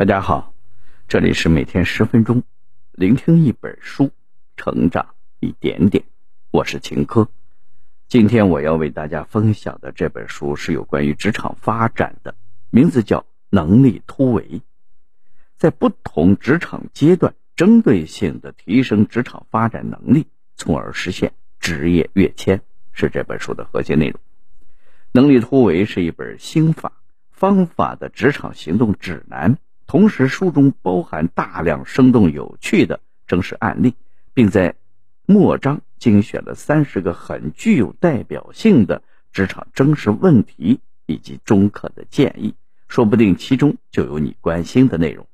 大家好，这里是每天十分钟，聆听一本书，成长一点点。我是秦科。今天我要为大家分享的这本书是有关于职场发展的，名字叫《能力突围》。在不同职场阶段，针对性的提升职场发展能力，从而实现职业跃迁，是这本书的核心内容。《能力突围》是一本心法方法的职场行动指南。同时，书中包含大量生动有趣的真实案例，并在末章精选了三十个很具有代表性的职场真实问题以及中肯的建议，说不定其中就有你关心的内容。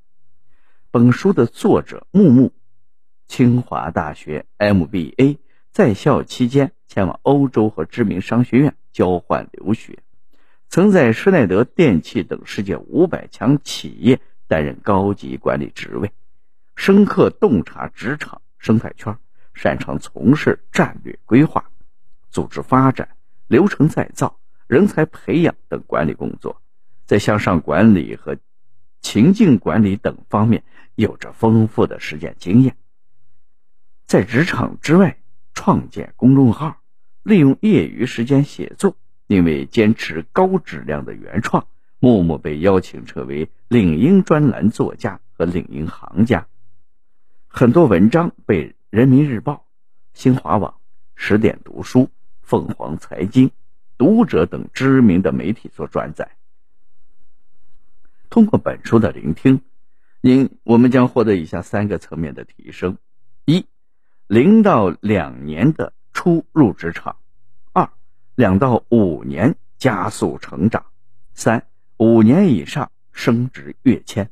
本书的作者木木，清华大学 MBA 在校期间前往欧洲和知名商学院交换留学，曾在施耐德电器等世界五百强企业。担任高级管理职位，深刻洞察职场生态圈，擅长从事战略规划、组织发展、流程再造、人才培养等管理工作，在向上管理和情境管理等方面有着丰富的实践经验。在职场之外创建公众号，利用业余时间写作，因为坚持高质量的原创。木木被邀请成为领英专栏作家和领英行家，很多文章被人民日报、新华网、十点读书、凤凰财经、读者等知名的媒体所转载。通过本书的聆听，您我们将获得以下三个层面的提升：一、零到两年的初入职场；二、两到五年加速成长；三。五年以上升职跃迁。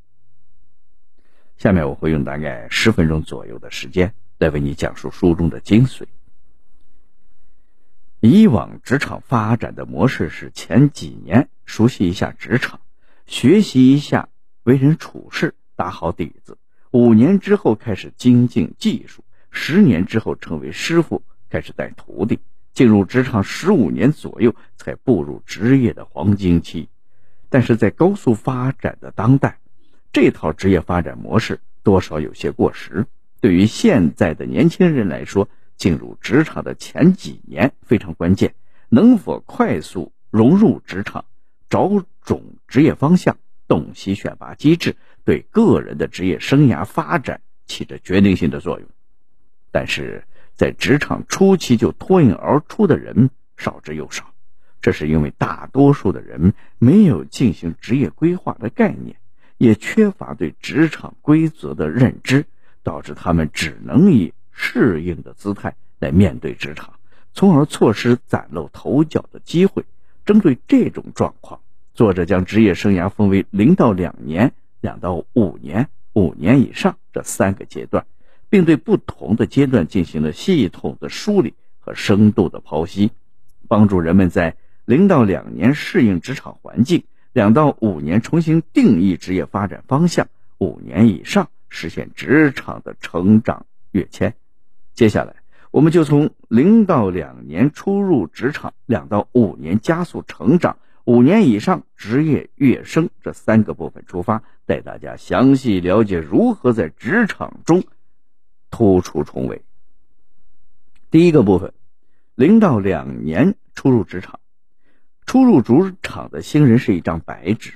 下面我会用大概十分钟左右的时间来为你讲述书中的精髓。以往职场发展的模式是：前几年熟悉一下职场，学习一下为人处事，打好底子；五年之后开始精进技术；十年之后成为师傅，开始带徒弟；进入职场十五年左右才步入职业的黄金期。但是在高速发展的当代，这套职业发展模式多少有些过时。对于现在的年轻人来说，进入职场的前几年非常关键，能否快速融入职场、找准职业方向、洞悉选拔机制，对个人的职业生涯发展起着决定性的作用。但是在职场初期就脱颖而出的人少之又少。这是因为大多数的人没有进行职业规划的概念，也缺乏对职场规则的认知，导致他们只能以适应的姿态来面对职场，从而错失崭露头角的机会。针对这种状况，作者将职业生涯分为零到两年、两到五年、五年以上这三个阶段，并对不同的阶段进行了系统的梳理和深度的剖析，帮助人们在。零到两年适应职场环境，两到五年重新定义职业发展方向，五年以上实现职场的成长跃迁。接下来，我们就从零到两年初入职场，两到五年加速成长，五年以上职业跃升这三个部分出发，带大家详细了解如何在职场中突出重围。第一个部分，零到两年初入职场。初入职场的新人是一张白纸，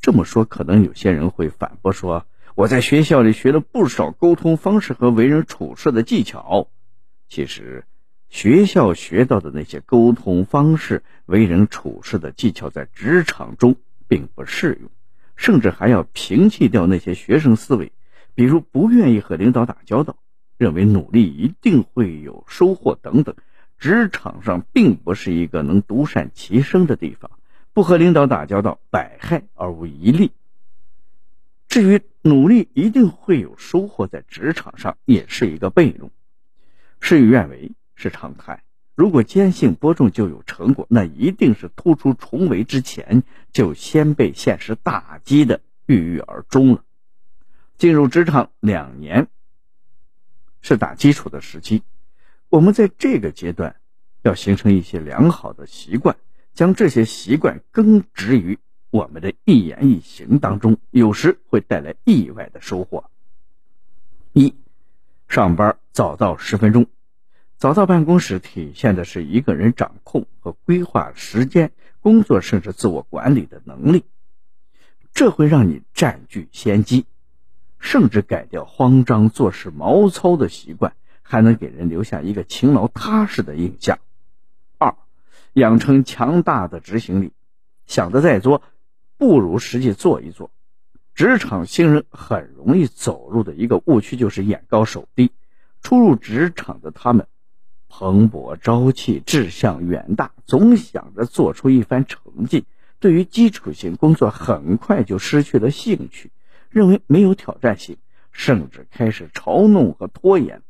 这么说可能有些人会反驳说：“我在学校里学了不少沟通方式和为人处事的技巧。”其实，学校学到的那些沟通方式、为人处事的技巧，在职场中并不适用，甚至还要摒弃掉那些学生思维，比如不愿意和领导打交道，认为努力一定会有收获等等。职场上并不是一个能独善其身的地方，不和领导打交道，百害而无一利。至于努力一定会有收获，在职场上也是一个悖论。事与愿违是常态。如果坚信播种就有成果，那一定是突出重围之前就先被现实打击的郁郁而终了。进入职场两年是打基础的时期。我们在这个阶段要形成一些良好的习惯，将这些习惯根植于我们的一言一行当中，有时会带来意外的收获。一，上班早到十分钟。早到办公室体现的是一个人掌控和规划时间、工作甚至自我管理的能力，这会让你占据先机，甚至改掉慌张做事、毛糙的习惯，还能给人留下一个勤劳踏实的印象。二，养成强大的执行力，想的再多，不如实际做一做。职场新人很容易走入的一个误区就是眼高手低，初入职场的他们。蓬勃朝气，志向远大，总想着做出一番成绩。对于基础性工作，很快就失去了兴趣，认为没有挑战性，甚至开始嘲弄和拖延。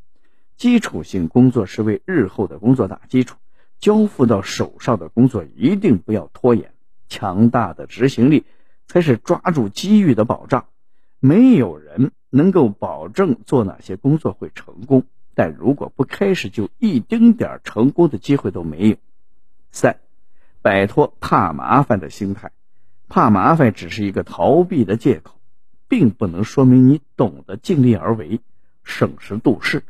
基础性工作是为日后的工作打基础，交付到手上的工作一定不要拖延。强大的执行力才是抓住机遇的保障。没有人能够保证做哪些工作会成功。但如果不开始，就一丁点成功的机会都没有。三，摆脱怕麻烦的心态。怕麻烦只是一个逃避的借口，并不能说明你懂得尽力而为、审时度势。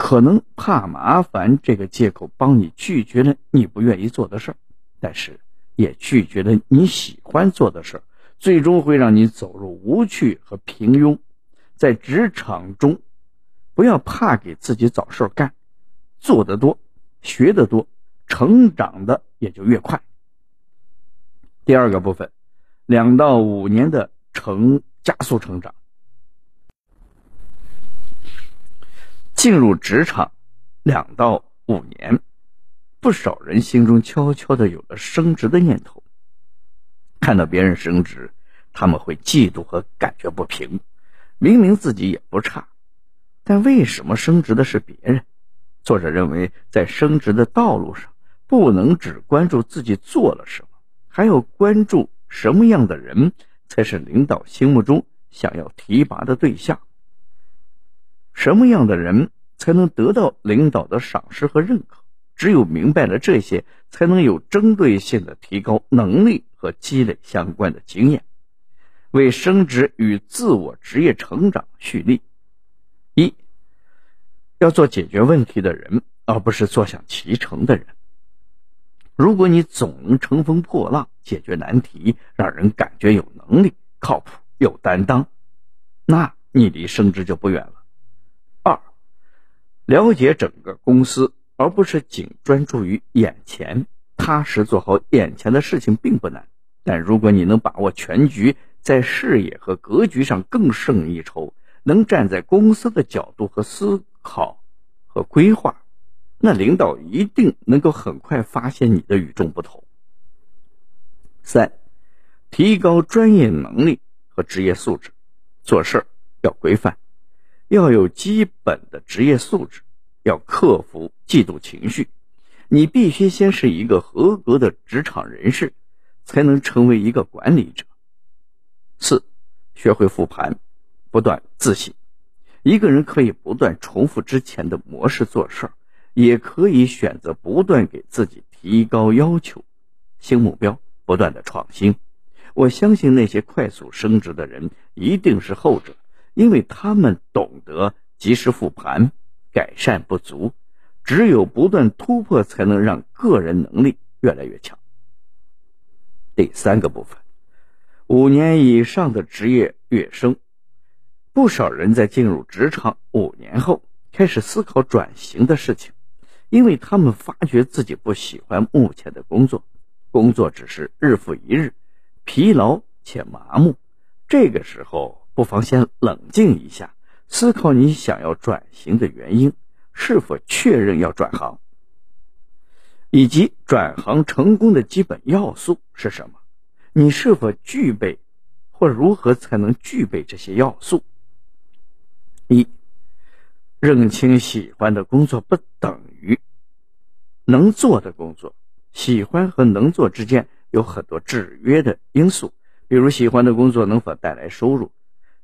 可能怕麻烦这个借口帮你拒绝了你不愿意做的事儿，但是也拒绝了你喜欢做的事儿，最终会让你走入无趣和平庸。在职场中。不要怕给自己找事儿干，做得多，学得多，成长的也就越快。第二个部分，两到五年的成加速成长。进入职场两到五年，不少人心中悄悄的有了升职的念头。看到别人升职，他们会嫉妒和感觉不平，明明自己也不差。但为什么升职的是别人？作者认为，在升职的道路上，不能只关注自己做了什么，还要关注什么样的人才是领导心目中想要提拔的对象。什么样的人才能得到领导的赏识和认可？只有明白了这些，才能有针对性的提高能力和积累相关的经验，为升职与自我职业成长蓄力。一要做解决问题的人，而不是坐享其成的人。如果你总能乘风破浪解决难题，让人感觉有能力、靠谱、有担当，那你离升职就不远了。了解整个公司，而不是仅专注于眼前，踏实做好眼前的事情并不难，但如果你能把握全局，在视野和格局上更胜一筹。能站在公司的角度和思考和规划，那领导一定能够很快发现你的与众不同。三，提高专业能力和职业素质，做事要规范，要有基本的职业素质，要克服嫉妒情绪。你必须先是一个合格的职场人士，才能成为一个管理者。四，学会复盘。不断自省，一个人可以不断重复之前的模式做事儿，也可以选择不断给自己提高要求、新目标，不断的创新。我相信那些快速升职的人一定是后者，因为他们懂得及时复盘、改善不足。只有不断突破，才能让个人能力越来越强。第三个部分，五年以上的职业跃升。不少人在进入职场五年后开始思考转型的事情，因为他们发觉自己不喜欢目前的工作，工作只是日复一日，疲劳且麻木。这个时候，不妨先冷静一下，思考你想要转型的原因，是否确认要转行，以及转行成功的基本要素是什么？你是否具备，或如何才能具备这些要素？一，认清喜欢的工作不等于能做的工作。喜欢和能做之间有很多制约的因素，比如喜欢的工作能否带来收入，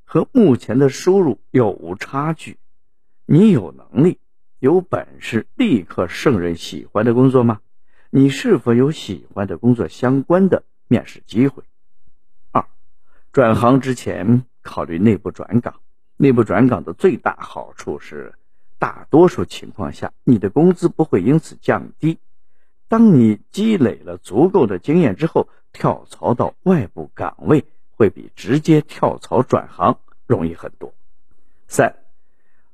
和目前的收入有无差距？你有能力、有本事立刻胜任喜欢的工作吗？你是否有喜欢的工作相关的面试机会。二，转行之前考虑内部转岗。内部转岗的最大好处是，大多数情况下你的工资不会因此降低。当你积累了足够的经验之后，跳槽到外部岗位会比直接跳槽转行容易很多。三，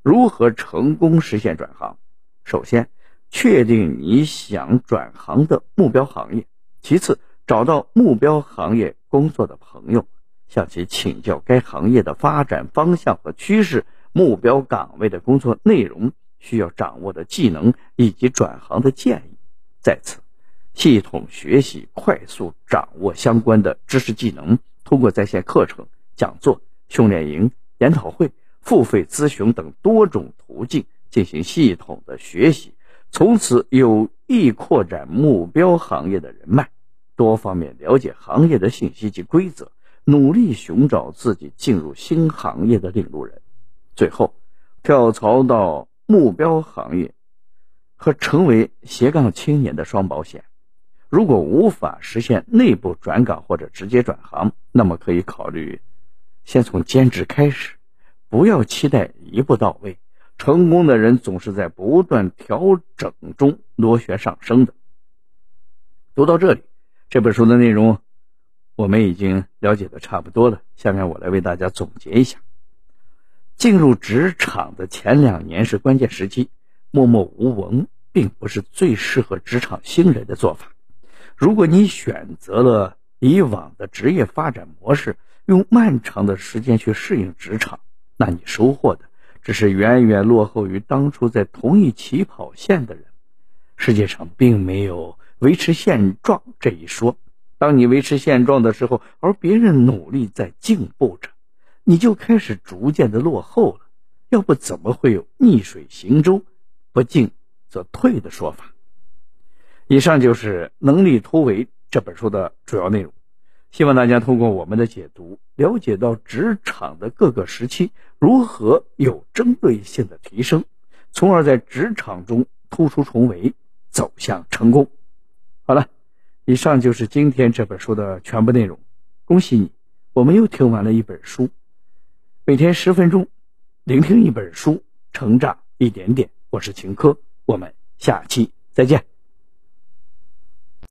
如何成功实现转行？首先，确定你想转行的目标行业；其次，找到目标行业工作的朋友，向其请教该行业的发展方向和趋势、目标岗位的工作内容、需要掌握的技能以及转行的建议。再次，系统学习，快速掌握相关的知识技能，通过在线课程、讲座、训练营、研讨会。付费咨询等多种途径进行系统的学习，从此有意扩展目标行业的人脉，多方面了解行业的信息及规则，努力寻找自己进入新行业的领路人，最后跳槽到目标行业和成为斜杠青年的双保险。如果无法实现内部转岗或者直接转行，那么可以考虑先从兼职开始。不要期待一步到位，成功的人总是在不断调整中螺旋上升的。读到这里，这本书的内容我们已经了解的差不多了。下面我来为大家总结一下：进入职场的前两年是关键时期，默默无闻并不是最适合职场新人的做法。如果你选择了以往的职业发展模式，用漫长的时间去适应职场。那你收获的只是远远落后于当初在同一起跑线的人。世界上并没有维持现状这一说。当你维持现状的时候，而别人努力在进步着，你就开始逐渐的落后了。要不怎么会有逆水行舟，不进则退的说法？以上就是《能力突围》这本书的主要内容。希望大家通过我们的解读，了解到职场的各个时期如何有针对性的提升，从而在职场中突出重围，走向成功。好了，以上就是今天这本书的全部内容。恭喜你，我们又听完了一本书。每天十分钟，聆听一本书，成长一点点。我是秦科，我们下期再见。